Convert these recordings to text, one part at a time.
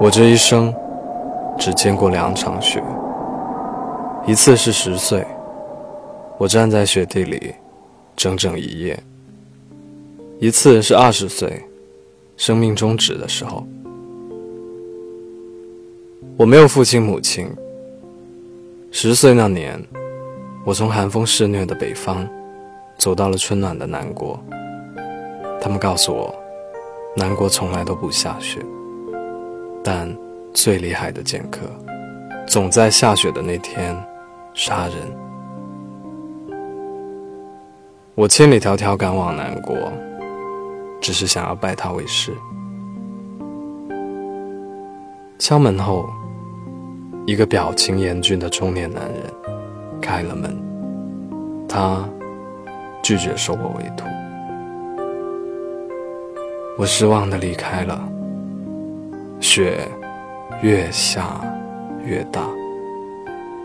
我这一生只见过两场雪，一次是十岁，我站在雪地里整整一夜；一次是二十岁，生命终止的时候。我没有父亲母亲。十岁那年，我从寒风肆虐的北方走到了春暖的南国。他们告诉我，南国从来都不下雪。但最厉害的剑客，总在下雪的那天杀人。我千里迢迢赶往南国，只是想要拜他为师。敲门后，一个表情严峻的中年男人开了门。他拒绝收我为徒。我失望的离开了。雪越下越大，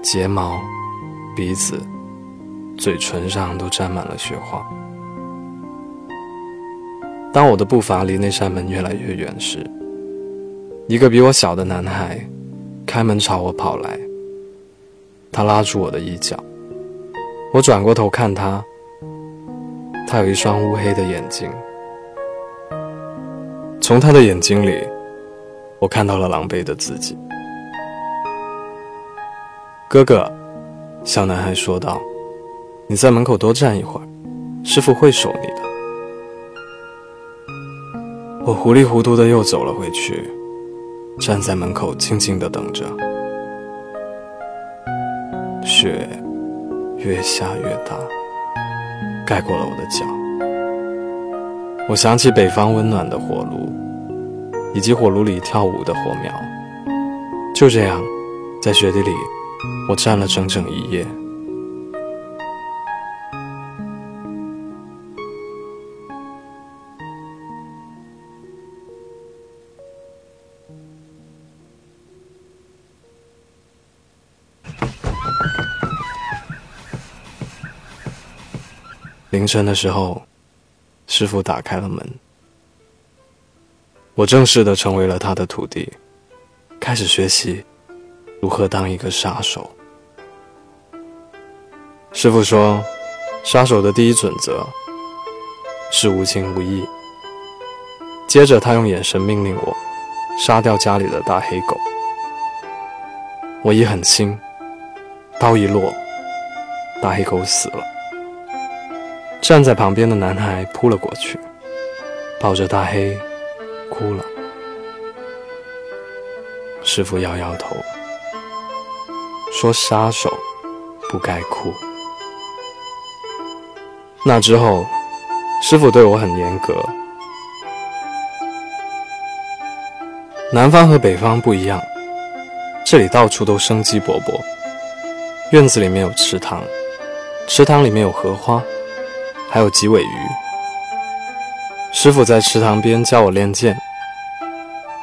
睫毛、鼻子、嘴唇上都沾满了雪花。当我的步伐离那扇门越来越远时，一个比我小的男孩开门朝我跑来。他拉住我的衣角，我转过头看他，他有一双乌黑的眼睛，从他的眼睛里。我看到了狼狈的自己。哥哥，小男孩说道：“你在门口多站一会儿，师傅会守你的。”我糊里糊涂的又走了回去，站在门口静静的等着。雪越下越大，盖过了我的脚。我想起北方温暖的火炉。以及火炉里跳舞的火苗，就这样，在雪地里，我站了整整一夜。凌晨的时候，师傅打开了门。我正式的成为了他的徒弟，开始学习如何当一个杀手。师傅说，杀手的第一准则是无情无义。接着，他用眼神命令我杀掉家里的大黑狗。我一狠心，刀一落，大黑狗死了。站在旁边的男孩扑了过去，抱着大黑。哭了，师傅摇摇头，说：“杀手不该哭。”那之后，师傅对我很严格。南方和北方不一样，这里到处都生机勃勃。院子里面有池塘，池塘里面有荷花，还有几尾鱼。师傅在池塘边教我练剑，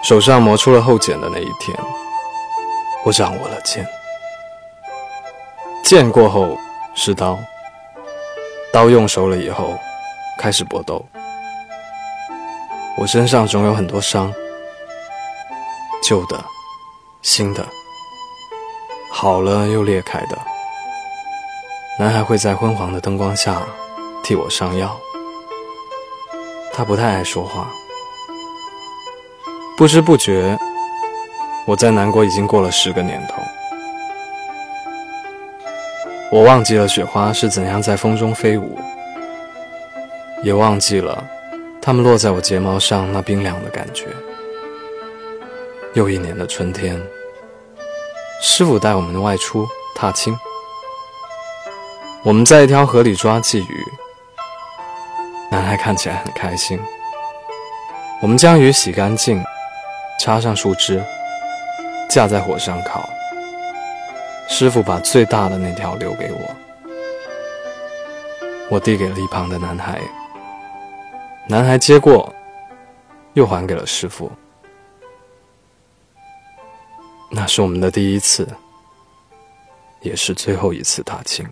手上磨出了后茧的那一天，我掌握了剑。剑过后是刀，刀用熟了以后开始搏斗。我身上总有很多伤，旧的、新的，好了又裂开的。男孩会在昏黄的灯光下替我上药。他不太爱说话。不知不觉，我在南国已经过了十个年头。我忘记了雪花是怎样在风中飞舞，也忘记了它们落在我睫毛上那冰凉的感觉。又一年的春天，师傅带我们外出踏青。我们在一条河里抓鲫鱼。男孩看起来很开心。我们将鱼洗干净，插上树枝，架在火上烤。师傅把最大的那条留给我，我递给了一旁的男孩。男孩接过，又还给了师傅。那是我们的第一次，也是最后一次踏青。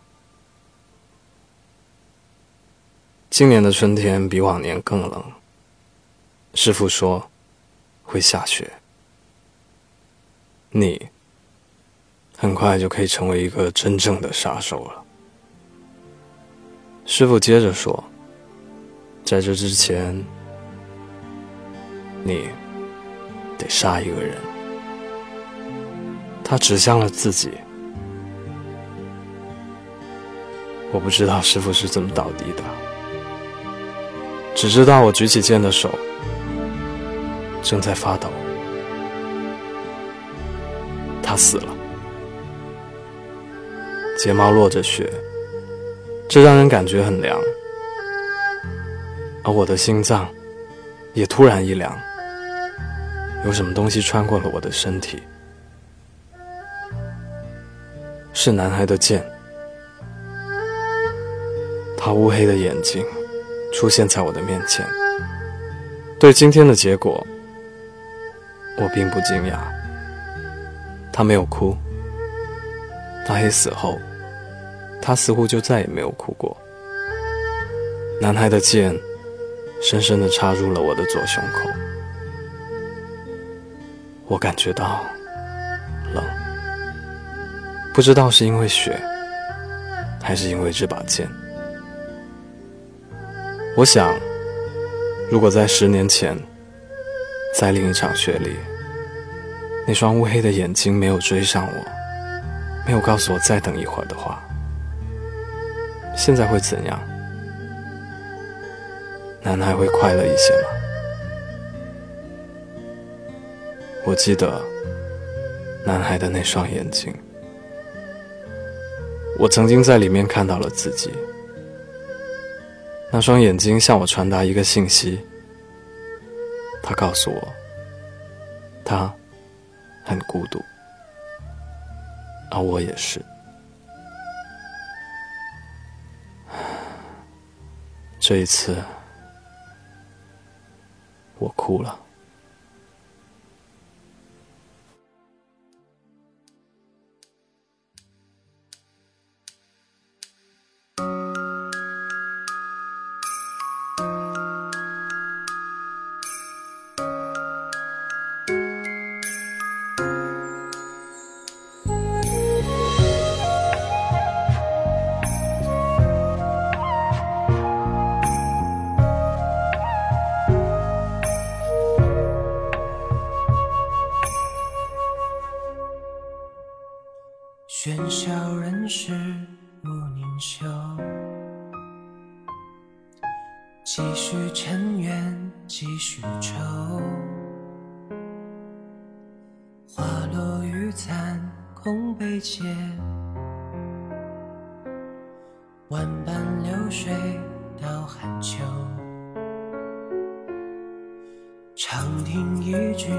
今年的春天比往年更冷。师傅说，会下雪。你很快就可以成为一个真正的杀手了。师傅接着说：“在这之前，你得杀一个人。”他指向了自己。我不知道师傅是怎么倒地的，只知道我举起剑的手正在发抖。他死了，睫毛落着血，这让人感觉很凉，而我的心脏也突然一凉，有什么东西穿过了我的身体，是男孩的剑。他乌黑的眼睛出现在我的面前。对今天的结果，我并不惊讶。他没有哭。大黑死后，他似乎就再也没有哭过。男孩的剑深深地插入了我的左胸口，我感觉到冷，不知道是因为雪，还是因为这把剑。我想，如果在十年前，在另一场雪里，那双乌黑的眼睛没有追上我，没有告诉我再等一会儿的话，现在会怎样？男孩会快乐一些吗？我记得男孩的那双眼睛，我曾经在里面看到了自己。那双眼睛向我传达一个信息，他告诉我，他很孤独，而我也是。这一次，我哭了。落玉残空悲切，万般流水到寒秋。长亭一君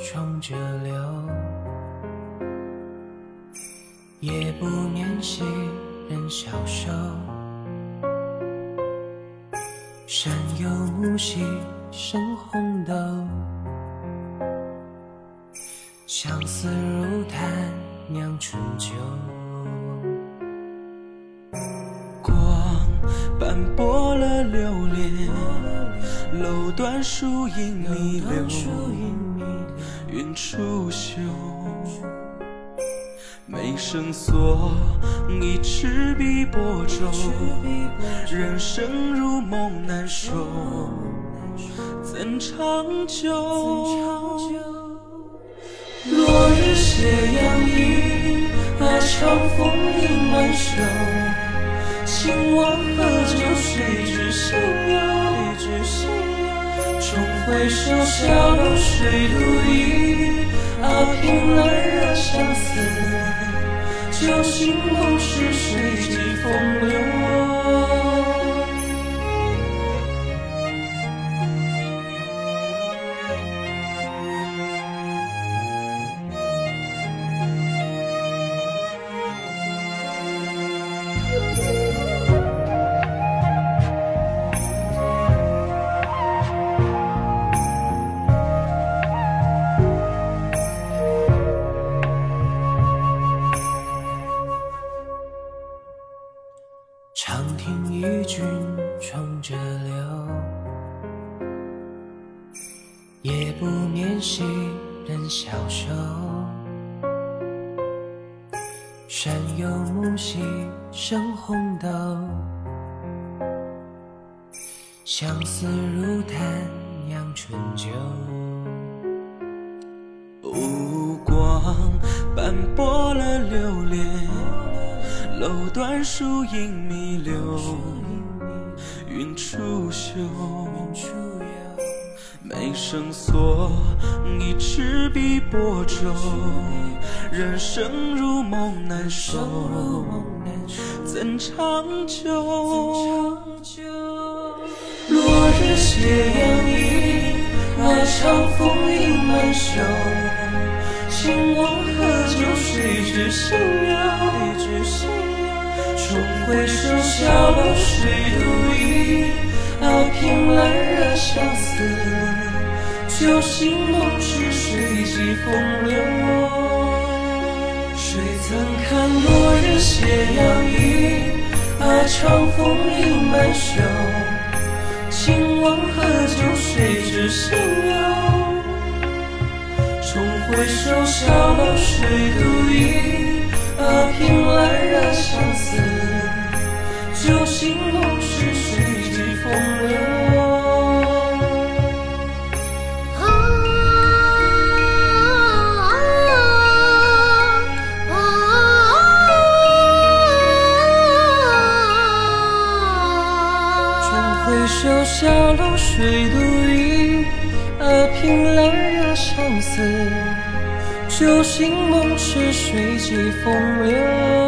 冲着流。夜不眠兮人消瘦，山有木兮生红豆。相思如炭酿春酒，光斑驳了流连，楼断树影弥留，云出岫。眉生锁，一赤壁波舟，人生如梦难守，怎长久？斜阳映，啊，长风迎满袖。兴亡何酒？谁知心忧？重回首，小楼水独倚，啊，凭栏惹相思。酒醒梦时，谁寄风流？夜不眠兮人消瘦，山有木兮生红豆，相思如檀酿春酒。无光斑驳了流连，楼断树影弥留，云初休。眉生锁，一纸笔拨舟，人生如梦难收，怎长久？落日斜阳映，外长风影满袖。请问何酒谁知心有？重回首，小楼谁独倚，啊，凭栏惹相思。酒醒梦时，水际风流。谁曾看落日斜阳影，啊，长风影满袖。请问何酒谁知心忧？重回首，小楼水独倚，啊，凭栏惹相流水独饮，啊，凭栏惹相思。酒醒梦迟，谁记风流。